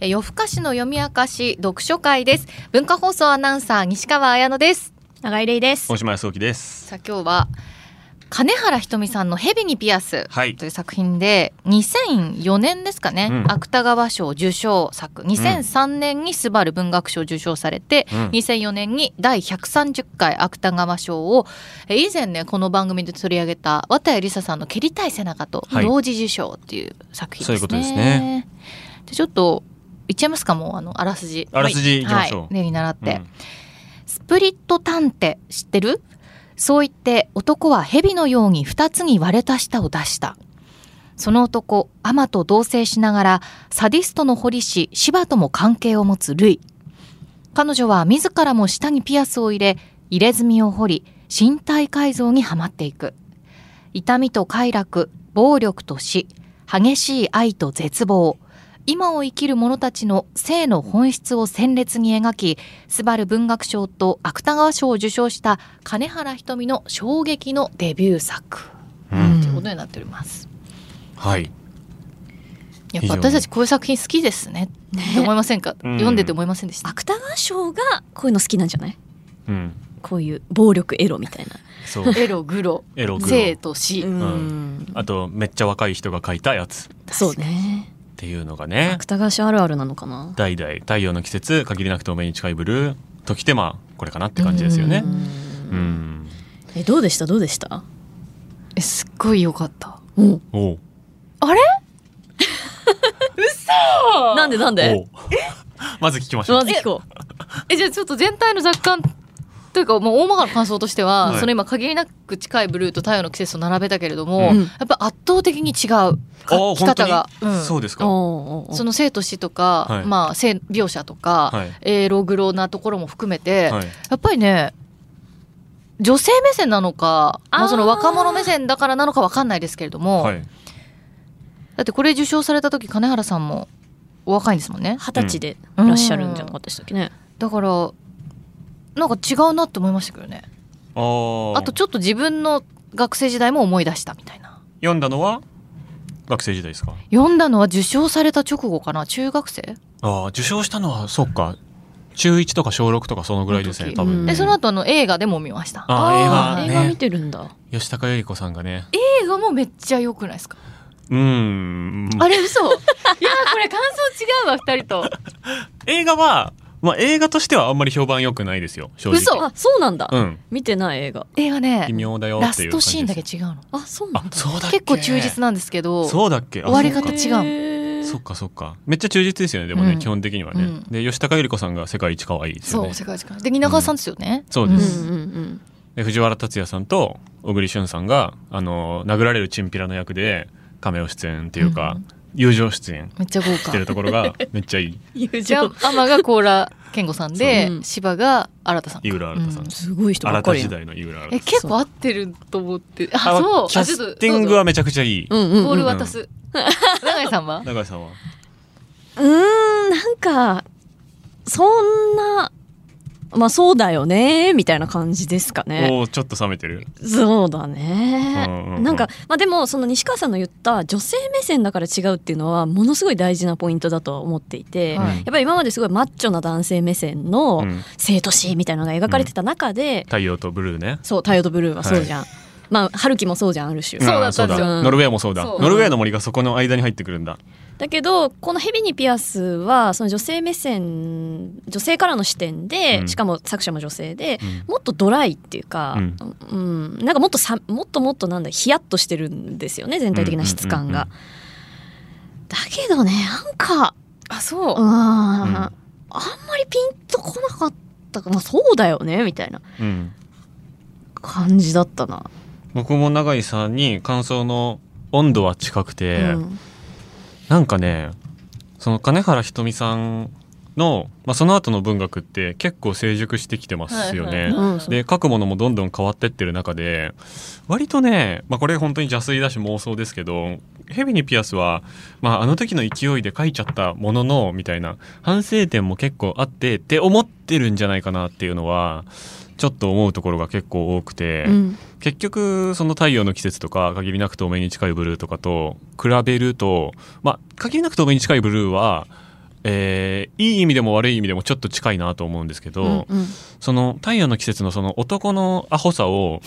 え夜更かしの読み明かし読書会です。文化放送アナウンサー西川彩乃です。長井玲です。大島康之です。さあ今日は金原ひとみさんの蛇にピアスはい。という作品で2004年ですかね、うん。芥川賞受賞作。2003年にスバル文学賞受賞されて、うん。2004年に第130回芥川賞をえ以前ねこの番組で取り上げた綿谷りささんの「蹴りたい背中」とはい。同時受賞っていう作品ですね。そういうことですね。でちょっと言っちゃいますかもうあのあらすじ。あらすじいきましょうはい、例に習って、うんスプリット探偵知ってる？そう言って男は蛇のように二つに割れた舌を出した。その男、アマと同棲しながら、サディストの堀師、芝とも関係を持つルイ。彼女は自らも舌にピアスを入れ、入れ墨を掘り、身体改造にはまっていく。痛みと快楽、暴力と死、激しい愛と絶望。今を生きる者たちの性の本質を鮮烈に描き、スバル文学賞と芥川賞を受賞した金原ひとみの衝撃のデビュー作。うん。ということになっております。はい。やっぱ私たちこういう作品好きですね。って思いませんか、うん。読んでて思いませんでした？芥川賞がこういうの好きなんじゃない？うん。こういう暴力エロみたいな。そう。エログロ。エログロ。生と死、ん。あとめっちゃ若い人が書いたやつ。っそうねていうのがね。芥川賞あるあるなのかな？代々太陽の季節限りなく透明に近いブルーときてまあこれかなって感じですよね。う。ん。うん。えどうでした？どうでした？えすっごい良かった。お。お。うあれ？なんでなんで？お。う まず聞きましょう。まず聞こえじゃあちょっと全体の雑感というかもう大まかな感想としては、はい。その今限りなく近いブルーと太陽の季節と並べたけれども、うん。やっぱ圧倒的に違うあ書き方が、うん。うそうですか。その生と死とか、はい。まあ性描写とか、はい。エログロなところも含めて、はい。やっぱりね女性目線なのかまあ、その若者目線だからなのかわかんないですけれども、はい。だってこれ受賞された時金原さんもお若いんですもんね。二十歳でいらっしゃるんじゃなかったでしたっけね。だからなんか違うなって思いましたけどね。あー。あとちょっと自分の学生時代も思い出したみたいな。読んだのは？学生時代ですか？読んだのは受賞された直後かな？中学生？ああ受賞したのはそっか。中1とか小6とかそのぐらいですね多分でその後あの映画でも見ました。あー映画ね。映画見てるんだ。吉高由里子さんがね。映画もめっちゃ良くないですか？うーん。あれ嘘。いやこれ感想違うわ二人と。映画は、まあ、映画としてはあんまり評判良くないですよ正直。嘘。あそうなんだ。うん。見てない映画。映画ね。微妙だよラっていうストシーンだけけ違うの。あそうなんだ。あそうだっけ？結構忠実なんですけど。そうだっけ？あ終わり方そっか違うそっかそっか。めっちゃ忠実ですよねでもね、うん。基本的にはね、うん。で吉高由里子さんが世界一可愛いですよね。そう世界一かで蜷川さんですよね、そうです。うんうんうん。で藤原竜也さんと小栗旬さんがあの殴られるチンピラの役でカメオ出演っていうか、うん友情出演めっちゃ豪華。してるところがめっちゃいい。友じゃ情あ天が高良健吾さんで芝が新田さん。か井浦新さん。うん。すごい人ばっ新かりやん。田時代の井浦新え結構合ってると思って。ああそう。キャスティングはめちゃくちゃいい、うんうボール渡す。永井さんは？永井さんは？うーんなんかそんなまあそうだよねみたいな感じですかね。おーちょっと冷めてる。そうだね、うんうんうん。なんかまあでもその西川さんの言った女性目線だから違うっていうのはものすごい大事なポイントだとは思っていて、はい。やっぱり今まですごいマッチョな男性目線のうん。生と死みたいなのが描かれてた中で、太陽とブルーね。そう「太陽とブルー」はそうじゃん、まあ春樹もそうじゃんある種、そうだったんですよあノルウェーもそうだ。そう。ノルウェーの森がそこの間に入ってくるんだだけどこの「ヘビにピアス」はその女性目線女性からの視点で、うん。しかも作者も女性で、うん。もっとドライっていうか、うん。うん。なんかもっとさもっともっとなんだヒヤッとしてるんですよね全体的な質感が。だけどねなんかあそう。うん。あんまりピンとこなかったかまあそうだよねみたいなうん。感じだったな。僕も永井さんに感想の温度は近くて、うんなんかねその金原ひとみさんの、まあ、その後の文学って結構成熟してきてますよね。はいはいうん。で書くものもどんどん変わってってる中で割とね、まあ、これ本当に邪推だし妄想ですけど「ヘビにピアスは」まあ、あの時の勢いで書いちゃったもののみたいな反省点も結構あってって思ってるんじゃないかなっていうのはちょっと思うところが結構多くて、うん結局その太陽の季節とか限りなく透明に近いブルーとかと比べるとまあ限りなく透明に近いブルーはえーいい意味でも悪い意味でもちょっと近いなと思うんですけど、うんうん。その太陽の季節のその男のアホさを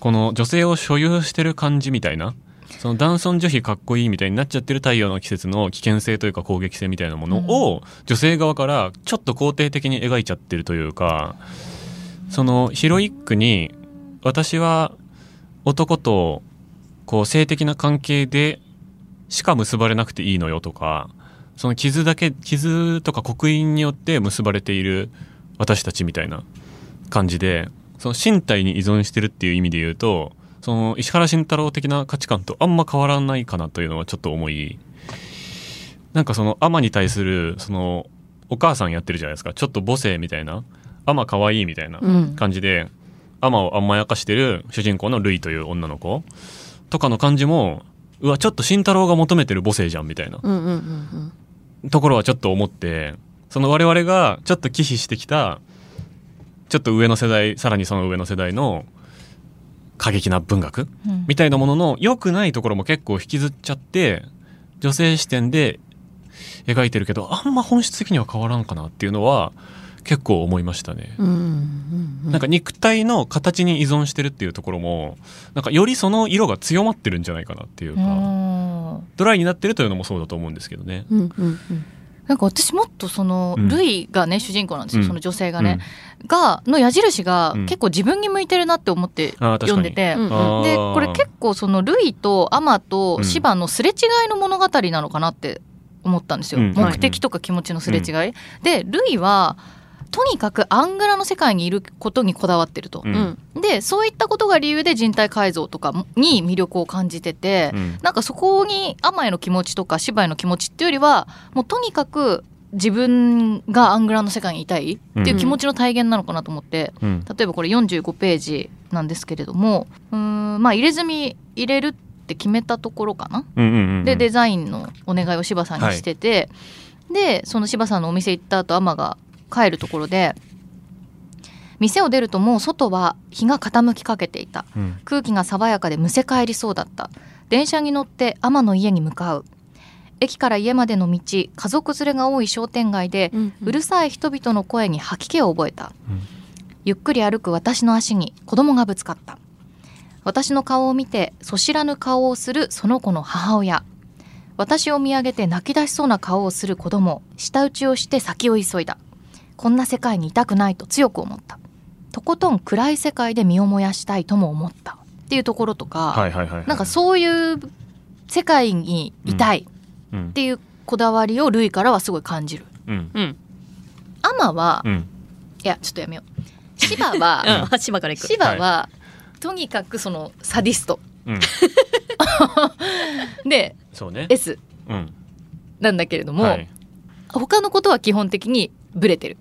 この女性を所有してる感じみたいなその男尊女卑かっこいいみたいになっちゃってる太陽の季節の危険性というか攻撃性みたいなものを女性側からちょっと肯定的に描いちゃってるというかそのヒロイックに私は男とこう性的な関係でしか結ばれなくていいのよとかその傷だけ傷とか刻印によって結ばれている私たちみたいな感じでその身体に依存してるっていう意味で言うとその石原慎太郎的な価値観とあんま変わらないかなというのはちょっと思いなんかそのアマに対するそのお母さんやってるじゃないですか。ちょっと母性みたいなアマ可愛いみたいなうん。感じで、アマを甘やかしてる主人公のルイという女の子。とかの感じもうわちょっと慎太郎が求めてる母性じゃんみたいな。ところはちょっと思ってその我々がちょっと忌避してきたちょっと上の世代さらにその上の世代の過激な文学うん。みたいなものの良くないところも結構引きずっちゃって女性視点で描いてるけどあんま本質的には変わらんかなっていうのは結構思いましたね。うんうんうん。なんか肉体の形に依存してるっていうところもなんかよりその色が強まってるんじゃないかなっていううかんドライになってるというのもそうだと思うんですけどね。うんうんうん。なんか私もっとその、うん。ルイがね主人公なんですよ、うん。その女性がね、がの矢印がうん。結構自分に向いてるなって思って読んでて、うんあー。でこれ結構そのルイとアマとうん。シバのすれ違いの物語なのかなって思ったんですよ、うん。目的とか気持ちのすれ違い。でルイはとにかくアングラの世界にいることにこだわってると。うん。うん。でそういったことが理由で人体改造とかに魅力を感じてて、うん。なんかそこにアマへの気持ちとかシバへの気持ちっていうよりはもうとにかく自分がアングラの世界にいたいっていう気持ちの体現なのかなと思って、うん。例えばこれ45ページなんですけれどもうーんまあ入れ墨入れるって決めたところかな、うんうんうんでデザインのお願いを柴さんにしてて、でその柴さんのお店行った後アマが帰るところで店を出るともう外は日が傾きかけていた。うん。空気が爽やかでむせ返りそうだった。電車に乗って天の家に向かう。駅から家までの道家族連れが多い商店街でうんうるさい人々の声に吐き気を覚えた、うん。ゆっくり歩く私の足に子供がぶつかった。私の顔を見てそしらぬ顔をするその子の母親。私を見上げて泣き出しそうな顔をする子供。舌打ちをして先を急いだこんな世界にいたくないと強く思った。とことん暗い世界で身を燃やしたいとも思った。っていうところとか、はいはいはいはい。なんかそういう世界にいたい。っうん。ていうこだわりをルイからはすごい感じる。うん。うん。アマは、いうん。やちょっとやめよう。シバは、うん。芝から行く。シバは、とにかくそのサディスト。うん。でそうね。S うん。なんだけれども、はい。他のことは基本的にブレてる。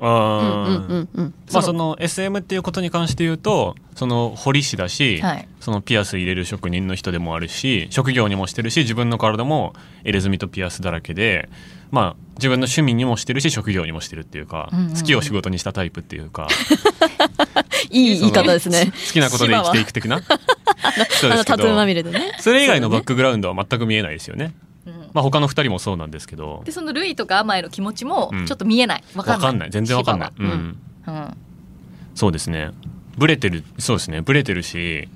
うんうんああうん。うん。まあその SM っていうことに関して言うとその彫り師だし、はい。そのピアス入れる職人の人でもあるし職業にもしてるし自分の体も入れ墨とピアスだらけでまあ自分の趣味にもしてるし職業にもしてるっていうか、うんうんうん。好きを仕事にしたタイプっていうか。いい言い方ですね。好きなことで生きていく的な？人 あですけのタトゥーまどみれでね。それ以外のバックグラウンドは全く見えないですよね。うんまあ他の二人もそうなんですけど。でそのルイとかアマへの気持ちもうん。ちょっと見えない。わかんない。わかんない。全然わかんない。うん。うん。そうですね。ブレてるそうですね。ブレてるし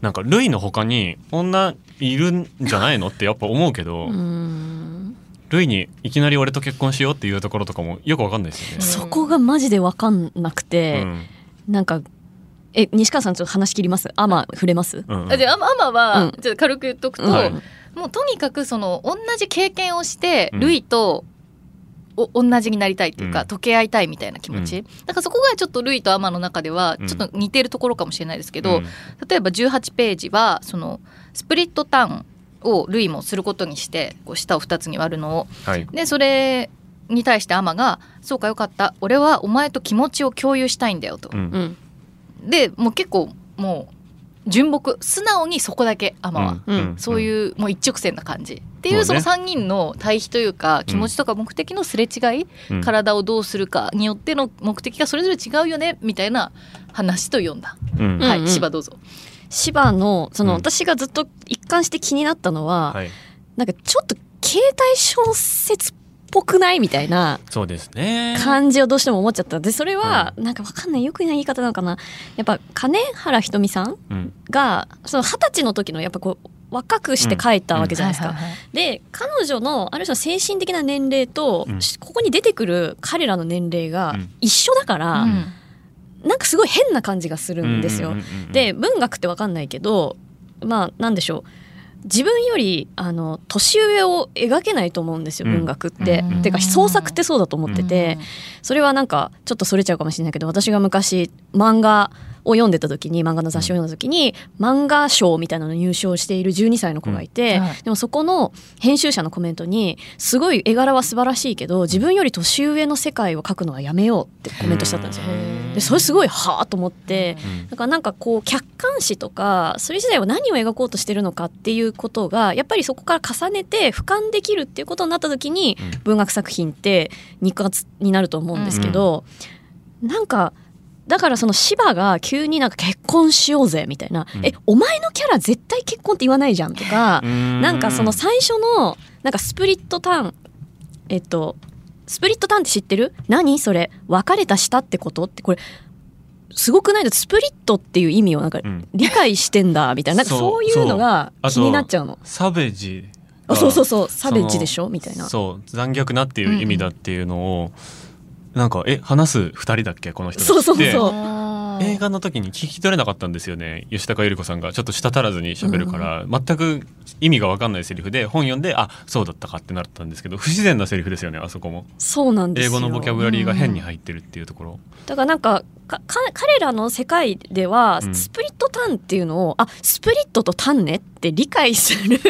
なんかルイの他に女いるんじゃないのってやっぱ思うけど、うん。ルイにいきなり俺と結婚しようっていうところとかもよくわかんないですよね。そこがマジで分かんなくて、うん。なんかえ西川さんちょっと話切ります？アマ触れます？うんあじゃあアマは、うん。ちょっと軽く言っとくと、うんはいもうとにかくその同じ経験をして、うん。ルイとお同じになりたいっていうか、うん。溶け合いたいみたいな気持ち、うだからそこがちょっとルイとアマの中ではうん。ちょっと似ているところかもしれないですけど、うん。例えば18ページはそのスプリットターンをルイもすることにしてこう舌を2つに割るのを。はい。でそれに対してアマが「そうかよかった。俺はお前と気持ちを共有したいんだよ」と。でもう結構もう純朴素直にそこだけアマは。うん。そうういうもう一直線な感じ。っていうその3人の対比というか気持ちとか目的のすれ違い、ん、体をどうするかによっての目的がそれぞれ違うよねみたいな話と読んだ、うん。うんはい芝どうぞ。芝のその、うん。私がずっと一貫して気になったのは、はい。なんかちょっと携帯小説っぽくない？みたいな。そうですね。感じをどうしても思っちゃった。でそれはなんかわかんない。よくない言い方なのかな。やっぱ金原ひとみさんうん。がその二十歳の時のやっぱこう若くして書いたわけじゃないですか。で彼女のある種の精神的な年齢と、うん。ここに出てくる彼らの年齢がうん。一緒だから、うん。なんかすごい変な感じがするんですよ。で文学ってわかんないけどまあなんでしょう自分よりあの年上を描けないと思うんですよ、うん。文学って。うん。てか創作ってそうだと思ってて、それはなんかちょっとそれちゃうかもしれないけど私が昔漫画を読んでた時に漫画の雑誌を読んだ時に、漫画賞みたいなの入賞している12歳の子がいて、うん。はい。でもそこの編集者のコメントにすごい絵柄は素晴らしいけど自分より年上の世界を描くのはやめようってコメントしちゃったんですよ。でそれすごいはあと思って、うん。だからなんかこう客観視とかそれ自体は何を描こうとしてるのかっていうことがやっぱりそこから重ねて俯瞰できるっていうことになった時にうん。文学作品って肉厚になると思うんですけど、なんかだからその芝が急になんか結婚しようぜみたいな、うん。えお前のキャラ絶対結婚って言わないじゃんとか、なんかその最初のなんかスプリットターンえっとスプリットターンって知ってる？何それ？別れたしたってことってこれすごくない？スプリットっていう意味をなんかうん。理解してんだみたいななんかそういうのが気になっちゃうの。サベージあそうそうそうサベッジでしょ？みたいな。そう残虐なっていう意味だっていうのを、なんかえ話す二人だっけ？この人たちそうそうそう。映画の時に聞き取れなかったんですよね。吉高由里子さんが。ちょっと舌足らずに喋るから、全く意味が分かんないセリフで本読んであそうだったかってなったんですけど不自然なセリフですよねあそこも。そうなんですよ。英語のボキャブラリーが変に入ってるっていうところ、だからなんかかか彼らの世界ではうん。スプリットターンっていうのを、あスプリットとタンねって理解する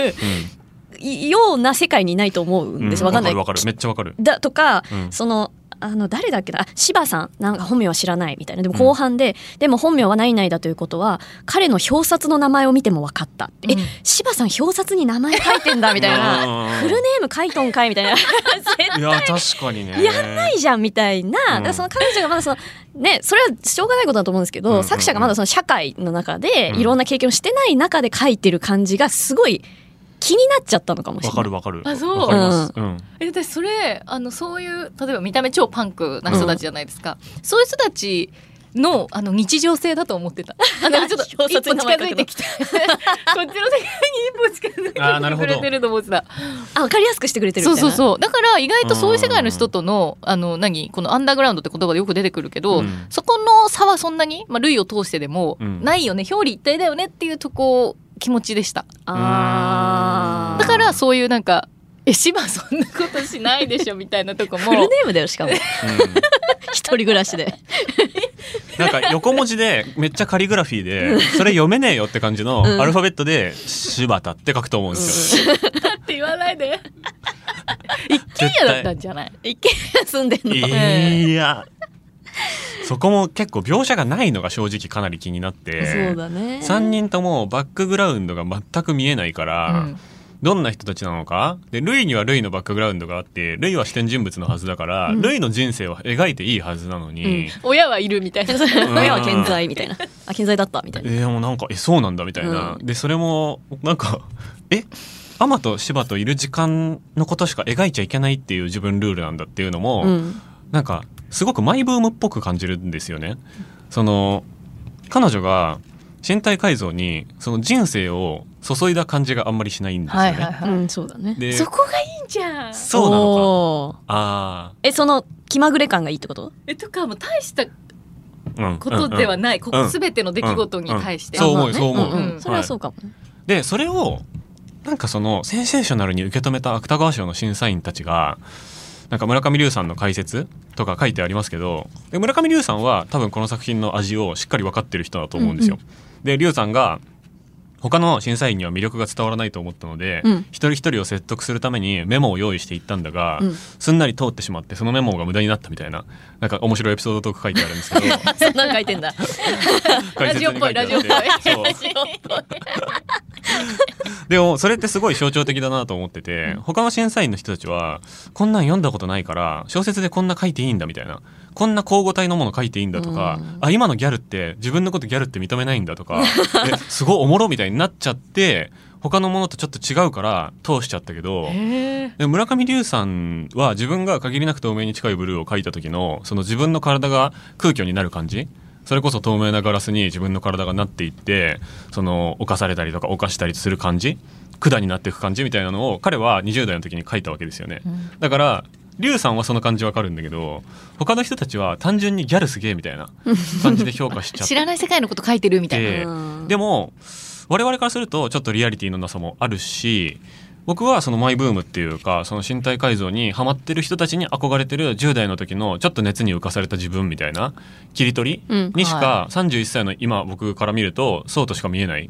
ような世界にいないと思うんうん。です。わ、かんない。わかるわかる。めっちゃわかる、だとか、うん。そのあの誰だっけな？あ柴さん。なんか本名は知らないみたいな。でも後半で、でも本名は何々だということは彼の表札の名前を見ても分かった、えうん。柴さん表札に名前書いてんだみたいな。なフルネーム書いとんかいみたいな。絶いや確かにね。やんないじゃんみたいな、だからその彼女がまだそのねそれはしょうがないことだと思うんですけど、うんうんうん。作者がまだその社会の中でうん。いろんな経験をしてない中で書いてる感じがすごい気になっちゃったのかもしれわない。かるわかる。あそう。うん。え私それあのそういう例えば見た目超パンクな人たちじゃないですか、そういう人たちのあの日常性だと思ってた。あのちょっと 一歩近づいてきて、こっちの世界に一歩近づいてくれてると思ってた。あ分かりやすくしてくれてるそうみたいな。そうそう。だから意外とそういう世界の人とのあの何？このアンダーグラウンドって言葉でよく出てくるけど、うん。そこの差はそんなに？まあ類を通してでもうん。ないよね。表裏一体だよねっていうとこ気持ちでした。あーだからそういうなんか。え、芝そんなことしないでしょみたいなとこも。フルネームだよしかもうん 一人暮らしで。なんか横文字でめっちゃカリグラフィーでそれ読めねえよって感じのうんアルファベットで「柴田」って書くと思うんですよ。って言わないで。一軒家だったんじゃない？一軒家住んでんの。いや そこも結構描写がないのが正直かなり気になってそうだね。3人ともバックグラウンドが全く見えないから、うんどんな人たちなのかでルイにはルイのバックグラウンドがあってルイは視点人物のはずだから、うんルイの人生を描いていいはずなのに、親はいるみたいな。親は健在みたいな。あ健在だったみたいな。えー、もうなんかえそうなんだみたいな、うでそれもなんかえアマとシバといる時間のことしか描いちゃいけないっていう自分ルールなんだっていうのも、うん。なんかすごくマイブームっぽく感じるんですよね。その彼女が身体改造にその人生を注いだ感じがあんまりしないんですよね。はいはいはい。うんそうだね。でそこがいいんじゃん。そうなのか。のか。あえその気まぐれ感がいいってこと？えとかもう大したあ、うん、ことではうんない、ここすべての出来事に対して。うんそう思うそう思うんんそれはそうかもね。でそれをなんかそのセンセーショナルに受け止めた芥川賞の審査員たちがなんか村上龍さんの解説とか書いてありますけどで村上龍さんは多分この作品の味をしっかり分かってる人だと思うんですよ。で龍さんが他の審査員には魅力が伝わらないと思ったので、うん。一人一人を説得するためにメモを用意していったんだが、うん。すんなり通ってしまってそのメモが無駄になったみたいななんか面白いエピソードトーク書いてあるんですけど。そんなん書いてんだ。ラジオっぽいラジオっぽい でもそれってすごい象徴的だなと思ってて、他の審査員の人たちはこんなん読んだことないから小説でこんな書いていいんだみたいな。こんな交互体のもの書いていいんだとか、うん。あ今のギャルって自分のことギャルって認めないんだとか えすごいおもろみたいになっちゃって他のものとちょっと違うから通しちゃったけど村上龍さんは自分が限りなく透明に近いブルーを描いた時のその自分の体が空虚になる感じそれこそ透明なガラスに自分の体がなっていってその犯されたりとか犯したりする感じ管になっていく感じみたいなのを彼は20代の時に描いたわけですよね、だから龍さんはその感じわかるんだけど他の人たちは単純にギャルすげえみたいな感じで評価しちゃっ 知らない世界のこと書いてるみたいな、てうんでも我々からするとちょっとリアリティのなさもあるし僕はそのマイブームっていうかその身体改造にハマってる人たちに憧れてる10代の時のちょっと熱に浮かされた自分みたいな切り取りうんにしか31歳の今僕から見るとそうとしか見えない。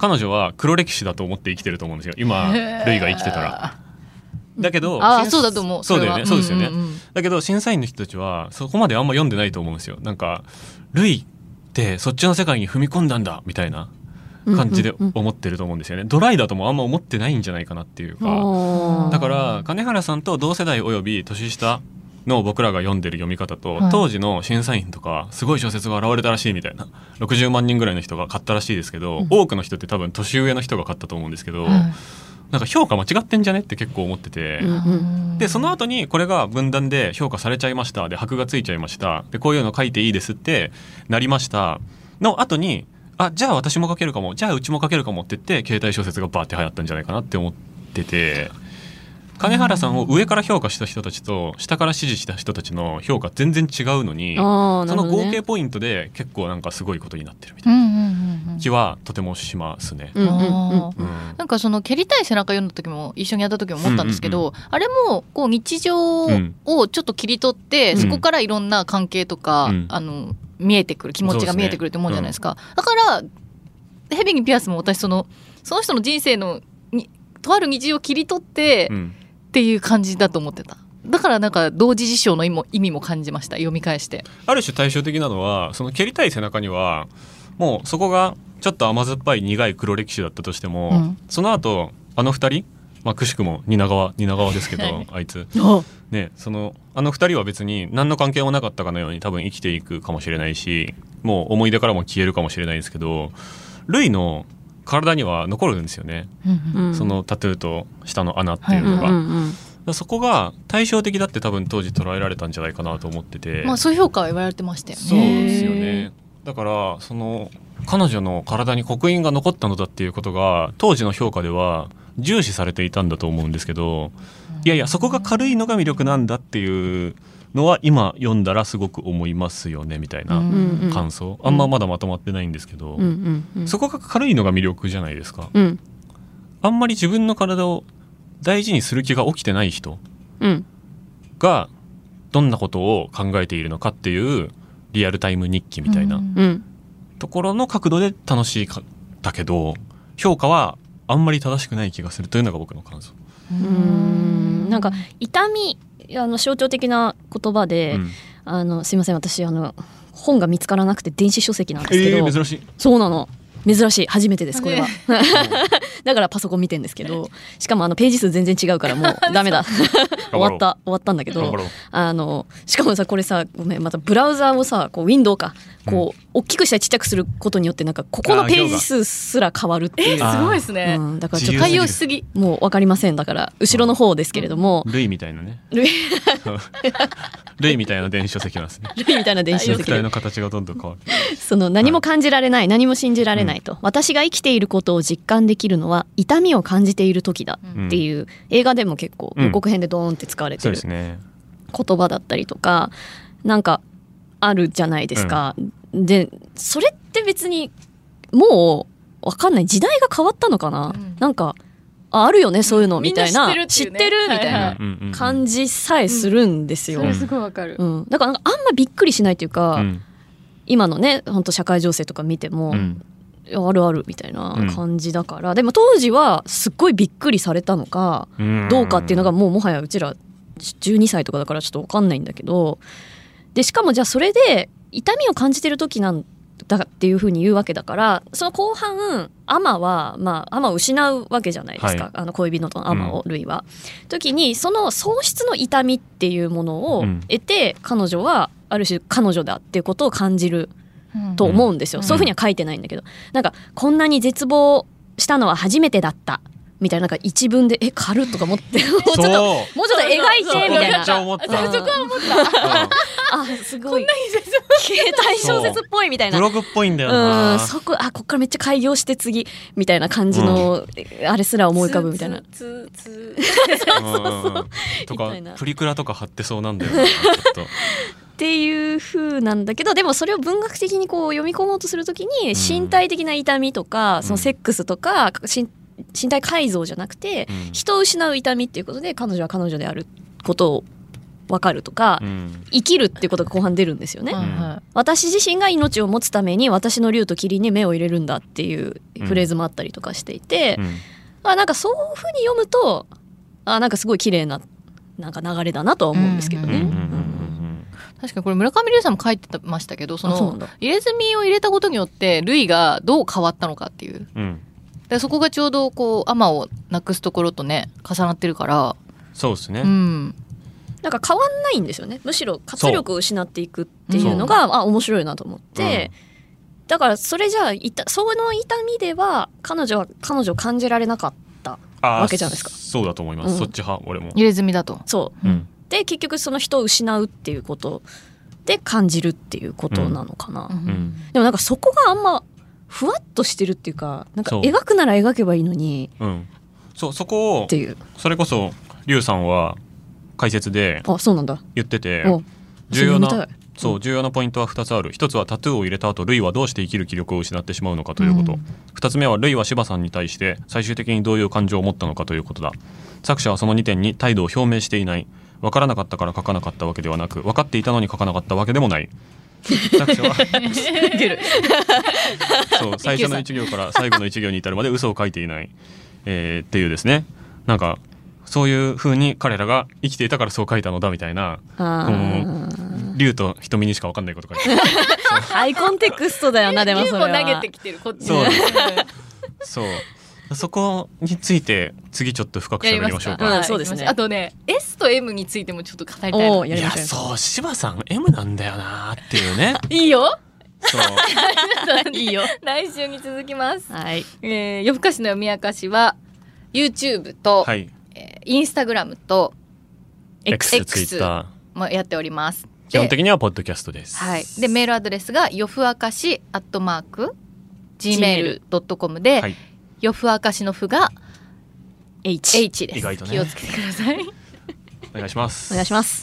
彼女は黒歴史だと思って生きてると思うんですよ今ルイが生きてたら。だけどあそうだと思う。そうだよねそうですよね、んんん。だけど審査員の人たちはそこまであんま読んでないと思うんですよ。なんかルイってそっちの世界に踏み込んだんだみたいな感じで思ってると思うんですよね、ドライだともあんま思ってないんじゃないかなっていうか。だから金原さんと同世代および年下の僕らが読んでる読み方と、はい。当時の審査員とかすごい小説が現れたらしいみたいな60万人ぐらいの人が買ったらしいですけど、うん。多くの人って多分年上の人が買ったと思うんですけど、はい。なんか評価間違ってんじゃねって結構思ってて、うんうん。でその後にこれが分断で評価されちゃいました。で箔がついちゃいました。でこういうの書いていいですってなりました。の後にあじゃあ私も書けるかも。じゃあうちも書けるかもって言って携帯小説がバーって流行ったんじゃないかなって思ってて。金原さんを上から評価した人たちと下から支持した人たちの評価全然違うのにあーその合計ポイントで結構なんかすごいことになってるみたいうんうんうんうなん。気はとてもしますね。うんうんうん。あーうんなんかその蹴りたい背中読んだ時も一緒にやった時も思ったんですけど、あれもこう日常をちょっと切り取って、うん。そこからいろんな関係とか、うん。あの見えてくる気持ちが見えてくるって思うじゃないですか。だからヘビにピアスも私そのその人の人生のにとある日常を切り取ってうん。っていう感じだと思ってた。だからなんか同時事象の意味も意味も感じました。読み返して。ある種対照的なのはその蹴りたい背中にはもうそこがちょっと甘酸っぱい苦い黒歴史だったとしても、うん。その後あの二人まあくしくも蜷川蜷川ですけど、はい。あいつ。あねそのあの二人は別に何の関係もなかったかのように多分生きていくかもしれないしもう思い出からも消えるかもしれないですけどルイの体には残るんですよね、うんそのタトゥーと下の穴っていうのが、そこが対照的だって多分当時捉えられたんじゃないかなと思ってて、まあそういう評価は言われてましたよね。そうですよね。だからその彼女の体に刻印が残ったのだっていうことが当時の評価では重視されていたんだと思うんですけどいやいやそこが軽いのが魅力なんだっていうのは今読んだらすごく思いますよねみたいな感想。あんままだまとまってないんですけど、そこが軽いのが魅力じゃないですか。うん。あんまり自分の体を大事にする気が起きてない人うん。がどんなことを考えているのかっていうリアルタイム日記みたいなところの角度で楽しかったけど評価はあんまり正しくない気がするというのが僕の感想。うーんなんか痛みあの象徴的な言葉で、うん。あのすいません私あの本が見つからなくて電子書籍なんですけど、えー、珍しい。そうなの珍しい。初めてですこれは、ね。だからパソコン見てんですけどしかもあのページ数全然違うからもう ダメだ。終わった終わったんだけど。あのしかもさこれさごめんまたブラウザーをさこうウィンドウかこう、大きくしたりちっちゃくすることによってなんかここのページ数すら変わるっていう、すごいですね、うん、だからちょっと対応しすぎ。もう分かりません。だから後ろの方ですけれども、ルイみたいなね。ルイルイみたいな電子書籍なんですね。ルイみたいな電子書籍。の形がどんどん変わる。その何も感じられない、何も信じられないと、私が生きていることを実感できるのは痛みを感じている時だっていう、映画でも結構うん。予告編でドーンって使われてる。言葉だったりとかなんかあるじゃないですか。でそれって別にもう分かんない。時代が変わったのかな、うん。なんかああるよねそういうのみたいな。知ってるみたいな感じさえするんですよ。それすごいわかる、うん、だからなんかあんまびっくりしないというか、うん。今のね本当社会情勢とか見ても、うんあるあるみたいな感じだから、でも当時はすっごいびっくりされたのかうん。どうかっていうのがもうもはやうちら12歳とかだからちょっと分かんないんだけど。でしかもじゃあそれで痛みを感じてる時なんだっていうふうに言うわけだからその後半アマはまあアマを失うわけじゃないですか、はい。あの恋人のアマを、ルイは。時にその喪失の痛みっていうものをうん。得て、彼女はある種彼女だっていうことを感じると思うんですよ、うん。そういうふうには書いてないんだけど。なんかこんなに絶望したのは初めてだったみたいななんか一文でえ軽っとか思って もうちょっとそう。もうちょっと描いてみたいな。思った。そこは思った。あすごい。携帯小説っぽいみたいな。ブログっぽいんだような。んそこあこっからめっちゃ開業して次みたいな感じの、あれすら思い浮かぶみたいな。つつつうん。うんうんとかプリクラとか貼ってそうなんだよな。ちょっとっていう風なんだけどでもそれを文学的にこう読み込もうとするときに身体的な痛みとか、そのセックスとか身身体改造じゃなくて、うん。人を失う痛みっていうことで彼女は彼女であることを分かるとか、うん。生きるっていうことが後半出るんですよね。はい。は私自身が命を持つために私の竜と霧に目を入れるんだっていうフレーズもあったりとかしていて、うん。あなんかそういうふうに読むとあなんかすごい綺麗ななんか流れだなとは思うんですけどね。うんうんうんうんい確かにこれ村上龍さんも書いてましたけどその入れ墨を入れたことによって類がどう変わったのかっていう。うん。うんでそこがちょうどこうアマをなくすところとね重なってるから。そうですね。うん。なんか変わんないんですよね。むしろ活力を失っていくっていうのがあ面白いなと思って、だからそれじゃあいたその痛みでは彼女は彼女を感じられなかったわけじゃないですか。そうだと思います。うん。そっち派俺も。入れ墨だと。そう。うんで結局その人を失うっていうことで感じるっていうことなのかな、うん。でもなんかそこがあんまふわっとしてるっていうかなんか描くなら描けばいいのにうん。そうそこをっていう。それこそ龍さんは解説であそうなんだ。言っててお重要なそう重要なポイントは2つある。1つはタトゥーを入れた後ルイはどうして生きる気力を失ってしまうのかということ、うん。2つ目はルイは柴さんに対して最終的にどういう感情を持ったのかということだ。作者はその2点に態度を表明していない分からなかったから書かなかったわけではなく分かっていたのに書かなかったわけでもない。作者は。そう最初の1行から最後の1行に至るまで嘘を書いていない、えーっていうですね。なんかそういう風に彼らが生きていたからそう書いたのだみたいな竜と瞳にしか分かんないこと書いてある。ハイコンテクストだよなでもそれは。投げてきてるこっちそう。そうそこについて次ちょっと深く喋りましょうか。そうですね。あとね S と M についてもちょっと語りたいないやおーやりましょう。そう柴さん M なんだよなっていうね。いいよ。そう。いいよ。来週に続きます、はい。えー、夜更かしの読み明かしは YouTube と、はい。えー、Instagram と X X もやっております。基本で的にはポッドキャストです。はい、でメールアドレスがよふあかしアットマーク gmail.com で、はいよふあかしのふが H H です。意外とね。気をつけてください。お願いします。お願いします